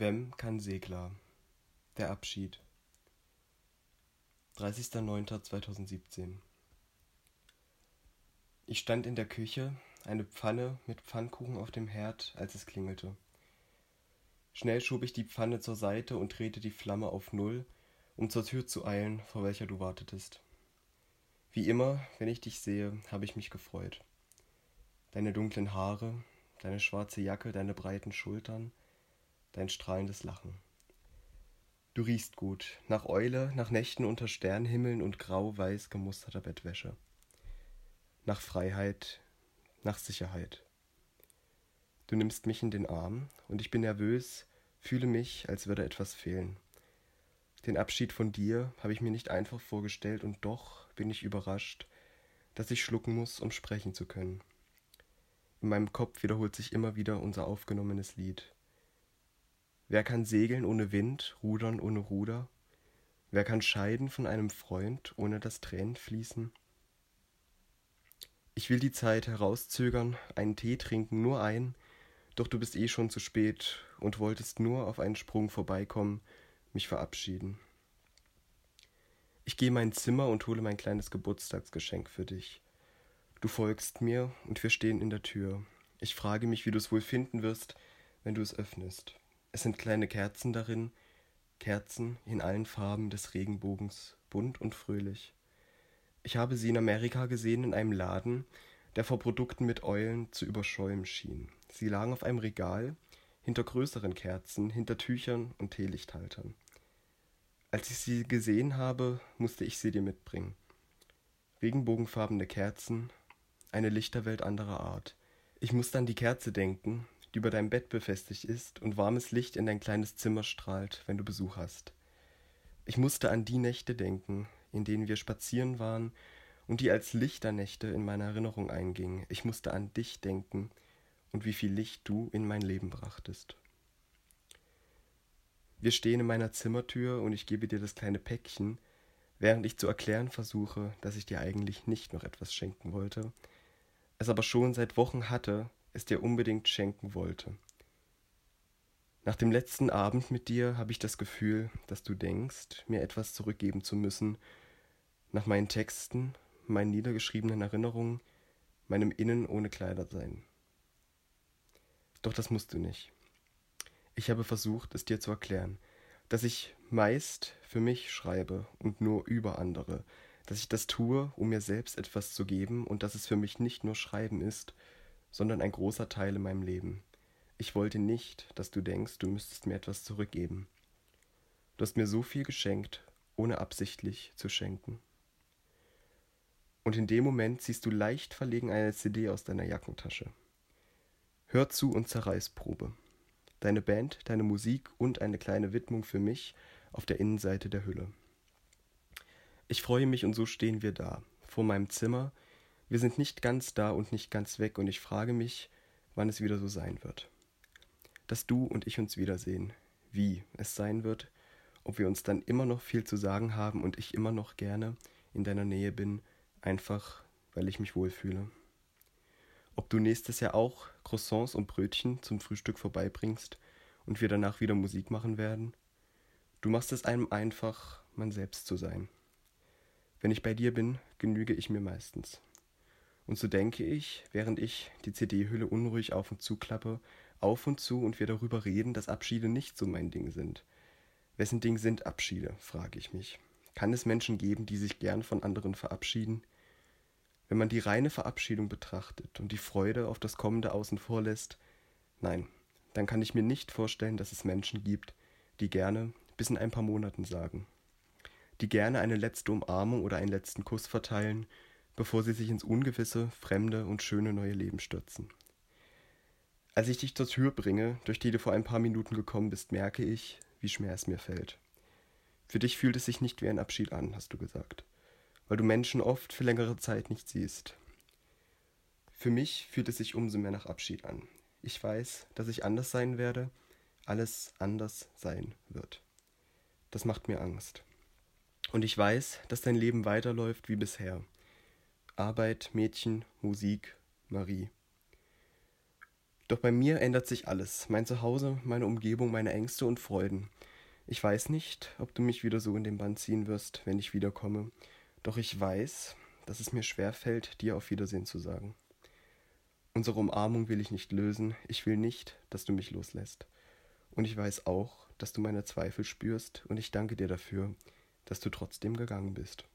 Wem kann Segler? Der Abschied. 30.09.2017 Ich stand in der Küche, eine Pfanne mit Pfannkuchen auf dem Herd, als es klingelte. Schnell schob ich die Pfanne zur Seite und drehte die Flamme auf Null, um zur Tür zu eilen, vor welcher du wartetest. Wie immer, wenn ich dich sehe, habe ich mich gefreut. Deine dunklen Haare, deine schwarze Jacke, deine breiten Schultern, dein strahlendes Lachen. Du riechst gut, nach Eule, nach Nächten unter Sternhimmeln und grau-weiß gemusterter Bettwäsche. Nach Freiheit, nach Sicherheit. Du nimmst mich in den Arm und ich bin nervös, fühle mich, als würde etwas fehlen. Den Abschied von dir habe ich mir nicht einfach vorgestellt und doch bin ich überrascht, dass ich schlucken muss, um sprechen zu können. In meinem Kopf wiederholt sich immer wieder unser aufgenommenes Lied. Wer kann segeln ohne Wind, rudern ohne Ruder? Wer kann scheiden von einem Freund, ohne dass Tränen fließen? Ich will die Zeit herauszögern, einen Tee trinken, nur ein, doch du bist eh schon zu spät und wolltest nur auf einen Sprung vorbeikommen, mich verabschieden. Ich gehe in mein Zimmer und hole mein kleines Geburtstagsgeschenk für dich. Du folgst mir und wir stehen in der Tür. Ich frage mich, wie du es wohl finden wirst, wenn du es öffnest. Es sind kleine Kerzen darin, Kerzen in allen Farben des Regenbogens, bunt und fröhlich. Ich habe sie in Amerika gesehen in einem Laden, der vor Produkten mit Eulen zu überschäumen schien. Sie lagen auf einem Regal, hinter größeren Kerzen, hinter Tüchern und Teelichthaltern. Als ich sie gesehen habe, musste ich sie dir mitbringen. Regenbogenfarbene Kerzen, eine Lichterwelt anderer Art. Ich musste an die Kerze denken, die über deinem Bett befestigt ist und warmes Licht in dein kleines Zimmer strahlt, wenn du Besuch hast. Ich musste an die Nächte denken, in denen wir spazieren waren und die als Lichternächte in meine Erinnerung eingingen. Ich musste an dich denken und wie viel Licht du in mein Leben brachtest. Wir stehen in meiner Zimmertür und ich gebe dir das kleine Päckchen, während ich zu erklären versuche, dass ich dir eigentlich nicht noch etwas schenken wollte, es aber schon seit Wochen hatte es dir unbedingt schenken wollte. Nach dem letzten Abend mit dir habe ich das Gefühl, dass du denkst, mir etwas zurückgeben zu müssen, nach meinen Texten, meinen niedergeschriebenen Erinnerungen, meinem Innen ohne Kleider sein. Doch das musst du nicht. Ich habe versucht, es dir zu erklären, dass ich meist für mich schreibe und nur über andere, dass ich das tue, um mir selbst etwas zu geben und dass es für mich nicht nur Schreiben ist, sondern ein großer Teil in meinem Leben. Ich wollte nicht, dass du denkst, du müsstest mir etwas zurückgeben. Du hast mir so viel geschenkt, ohne absichtlich zu schenken. Und in dem Moment ziehst du leicht verlegen eine CD aus deiner Jackentasche. Hör zu und Zerreißprobe. Deine Band, deine Musik und eine kleine Widmung für mich auf der Innenseite der Hülle. Ich freue mich und so stehen wir da, vor meinem Zimmer, wir sind nicht ganz da und nicht ganz weg und ich frage mich, wann es wieder so sein wird. Dass du und ich uns wiedersehen, wie es sein wird, ob wir uns dann immer noch viel zu sagen haben und ich immer noch gerne in deiner Nähe bin, einfach weil ich mich wohlfühle. Ob du nächstes Jahr auch Croissants und Brötchen zum Frühstück vorbeibringst und wir danach wieder Musik machen werden. Du machst es einem einfach, man selbst zu sein. Wenn ich bei dir bin, genüge ich mir meistens. Und so denke ich, während ich die CD-Hülle unruhig auf und zu klappe, auf und zu und wir darüber reden, dass Abschiede nicht so mein Ding sind. Wessen Ding sind Abschiede, frage ich mich. Kann es Menschen geben, die sich gern von anderen verabschieden? Wenn man die reine Verabschiedung betrachtet und die Freude auf das Kommende außen vor lässt, nein, dann kann ich mir nicht vorstellen, dass es Menschen gibt, die gerne bis in ein paar Monaten sagen, die gerne eine letzte Umarmung oder einen letzten Kuss verteilen bevor sie sich ins ungewisse, fremde und schöne neue Leben stürzen. Als ich dich zur Tür bringe, durch die du vor ein paar Minuten gekommen bist, merke ich, wie schwer es mir fällt. Für dich fühlt es sich nicht wie ein Abschied an, hast du gesagt, weil du Menschen oft für längere Zeit nicht siehst. Für mich fühlt es sich umso mehr nach Abschied an. Ich weiß, dass ich anders sein werde, alles anders sein wird. Das macht mir Angst. Und ich weiß, dass dein Leben weiterläuft wie bisher, Arbeit, Mädchen, Musik, Marie. Doch bei mir ändert sich alles. Mein Zuhause, meine Umgebung, meine Ängste und Freuden. Ich weiß nicht, ob du mich wieder so in den Bann ziehen wirst, wenn ich wiederkomme. Doch ich weiß, dass es mir schwer fällt, dir auf Wiedersehen zu sagen. Unsere Umarmung will ich nicht lösen. Ich will nicht, dass du mich loslässt. Und ich weiß auch, dass du meine Zweifel spürst, und ich danke dir dafür, dass du trotzdem gegangen bist.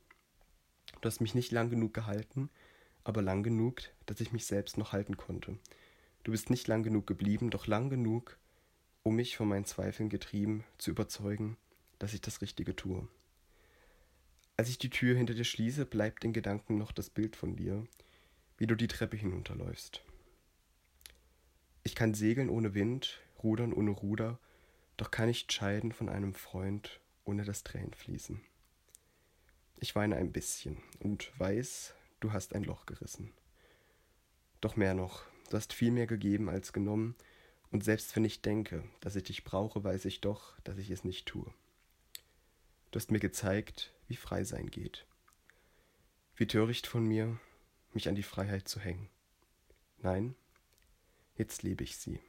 Du hast mich nicht lang genug gehalten, aber lang genug, dass ich mich selbst noch halten konnte. Du bist nicht lang genug geblieben, doch lang genug, um mich von meinen Zweifeln getrieben zu überzeugen, dass ich das Richtige tue. Als ich die Tür hinter dir schließe, bleibt in Gedanken noch das Bild von dir, wie du die Treppe hinunterläufst. Ich kann segeln ohne Wind, rudern ohne Ruder, doch kann nicht scheiden von einem Freund, ohne dass Tränen fließen. Ich weine ein bisschen und weiß, du hast ein Loch gerissen. Doch mehr noch, du hast viel mehr gegeben als genommen, und selbst wenn ich denke, dass ich dich brauche, weiß ich doch, dass ich es nicht tue. Du hast mir gezeigt, wie frei sein geht. Wie töricht von mir, mich an die Freiheit zu hängen. Nein, jetzt lebe ich sie.